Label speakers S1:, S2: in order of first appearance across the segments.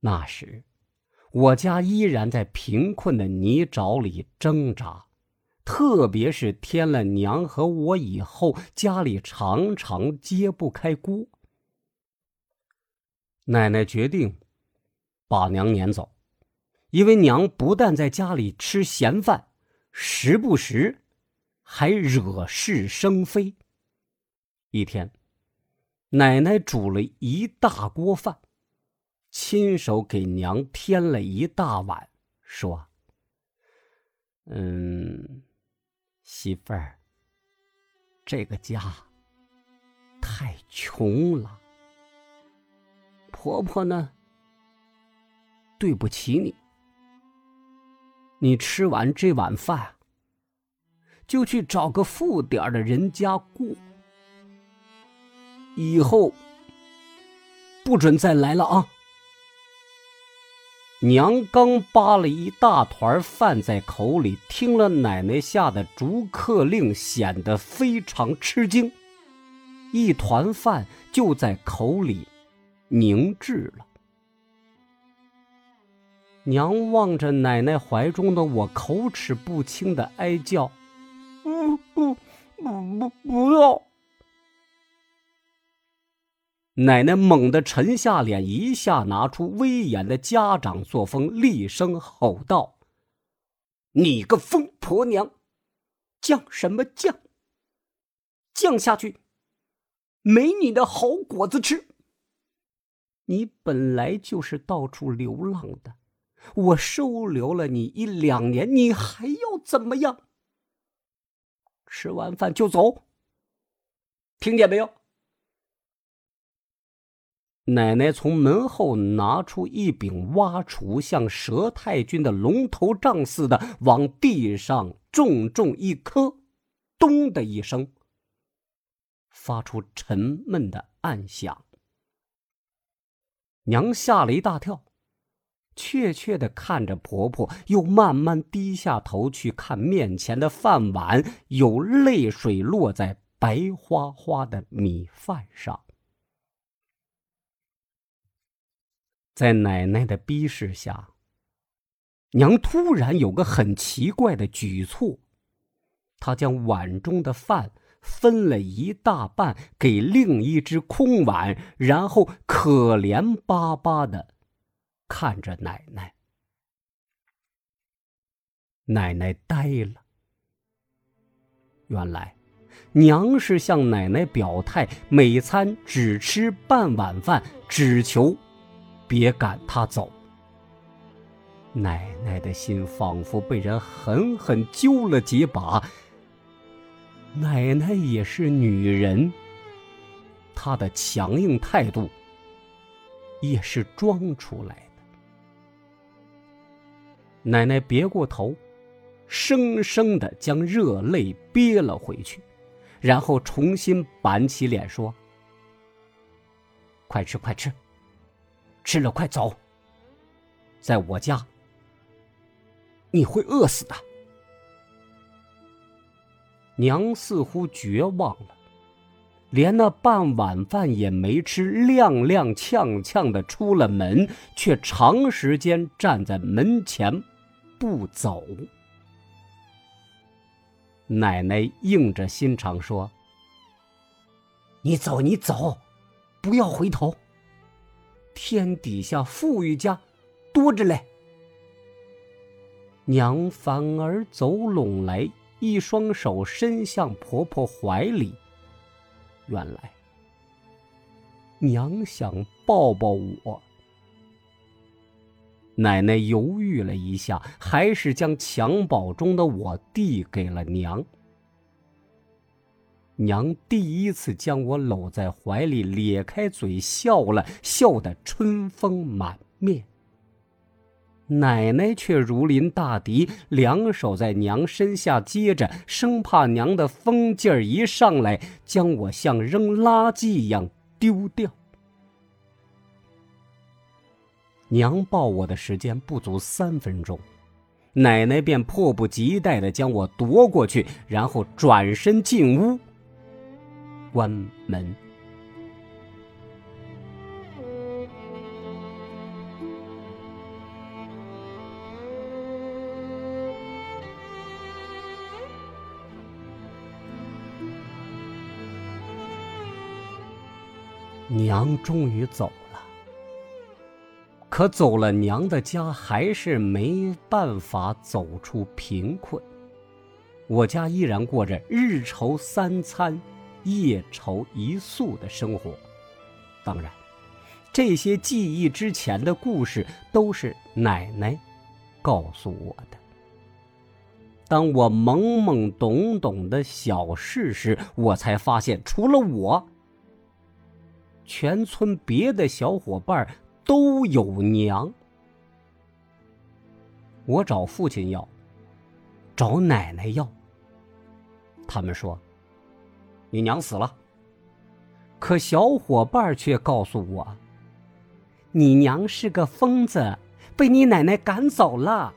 S1: 那时，我家依然在贫困的泥沼里挣扎，特别是添了娘和我以后，家里常常揭不开锅。奶奶决定把娘撵走，因为娘不但在家里吃闲饭，时不时还惹是生非。一天，奶奶煮了一大锅饭。亲手给娘添了一大碗，说：“嗯，媳妇儿，这个家太穷了。婆婆呢，对不起你。你吃完这碗饭，就去找个富点的人家过，以后不准再来了啊！”娘刚扒了一大团饭在口里，听了奶奶下的逐客令，显得非常吃惊，一团饭就在口里凝滞了。娘望着奶奶怀中的我，口齿不清的哀叫：“不不不不不要！”奶奶猛地沉下脸，一下拿出威严的家长作风，厉声吼道：“你个疯婆娘，犟什么犟？犟下去，没你的好果子吃！你本来就是到处流浪的，我收留了你一两年，你还要怎么样？吃完饭就走，听见没有？”奶奶从门后拿出一柄挖锄，像佘太君的龙头杖似的往地上重重一磕，咚的一声，发出沉闷的暗响。娘吓了一大跳，怯怯的看着婆婆，又慢慢低下头去看面前的饭碗，有泪水落在白花花的米饭上。在奶奶的逼视下，娘突然有个很奇怪的举措，她将碗中的饭分了一大半给另一只空碗，然后可怜巴巴的看着奶奶。奶奶呆了。原来，娘是向奶奶表态，每餐只吃半碗饭，只求。别赶他走。奶奶的心仿佛被人狠狠揪了几把。奶奶也是女人，她的强硬态度也是装出来的。奶奶别过头，生生的将热泪憋了回去，然后重新板起脸说：“快吃，快吃。”吃了快走，在我家你会饿死的。娘似乎绝望了，连那半碗饭也没吃，踉踉跄跄的出了门，却长时间站在门前不走。奶奶硬着心肠说：“你走，你走，不要回头。”天底下富裕家多着嘞。娘反而走拢来，一双手伸向婆婆怀里。原来，娘想抱抱我。奶奶犹豫了一下，还是将襁褓中的我递给了娘。娘第一次将我搂在怀里，咧开嘴笑了笑得春风满面。奶奶却如临大敌，两手在娘身下接着，生怕娘的疯劲儿一上来，将我像扔垃圾一样丢掉。娘抱我的时间不足三分钟，奶奶便迫不及待的将我夺过去，然后转身进屋。关门。娘终于走了可走了娘的家还是没办法走出贫困。我家依然过着日愁三餐夜愁一宿的生活。当然，这些记忆之前的故事都是奶奶告诉我的。当我懵懵懂懂的小事时，我才发现，除了我，全村别的小伙伴都有娘。我找父亲要，找奶奶要。他们说：“你娘死了。”可小伙伴却告诉我：“你娘是个疯子，被你奶奶赶走了。”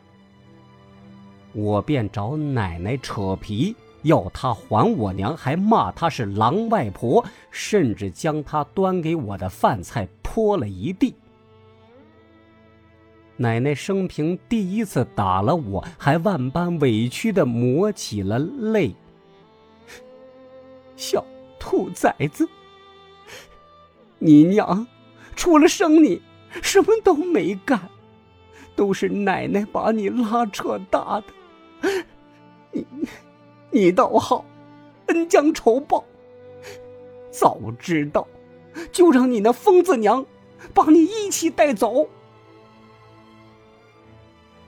S1: 我便找奶奶扯皮，要她还我娘，还骂她是狼外婆，甚至将她端给我的饭菜泼了一地。奶奶生平第一次打了我，还万般委屈的抹起了泪。小兔崽子，你娘除了生你，什么都没干，都是奶奶把你拉扯大的。你，你倒好，恩将仇报。早知道，就让你那疯子娘把你一起带走。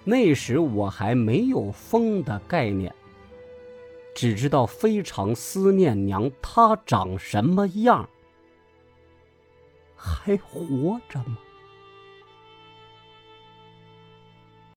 S1: 那时我还没有疯的概念。只知道非常思念娘，她长什么样？还活着吗？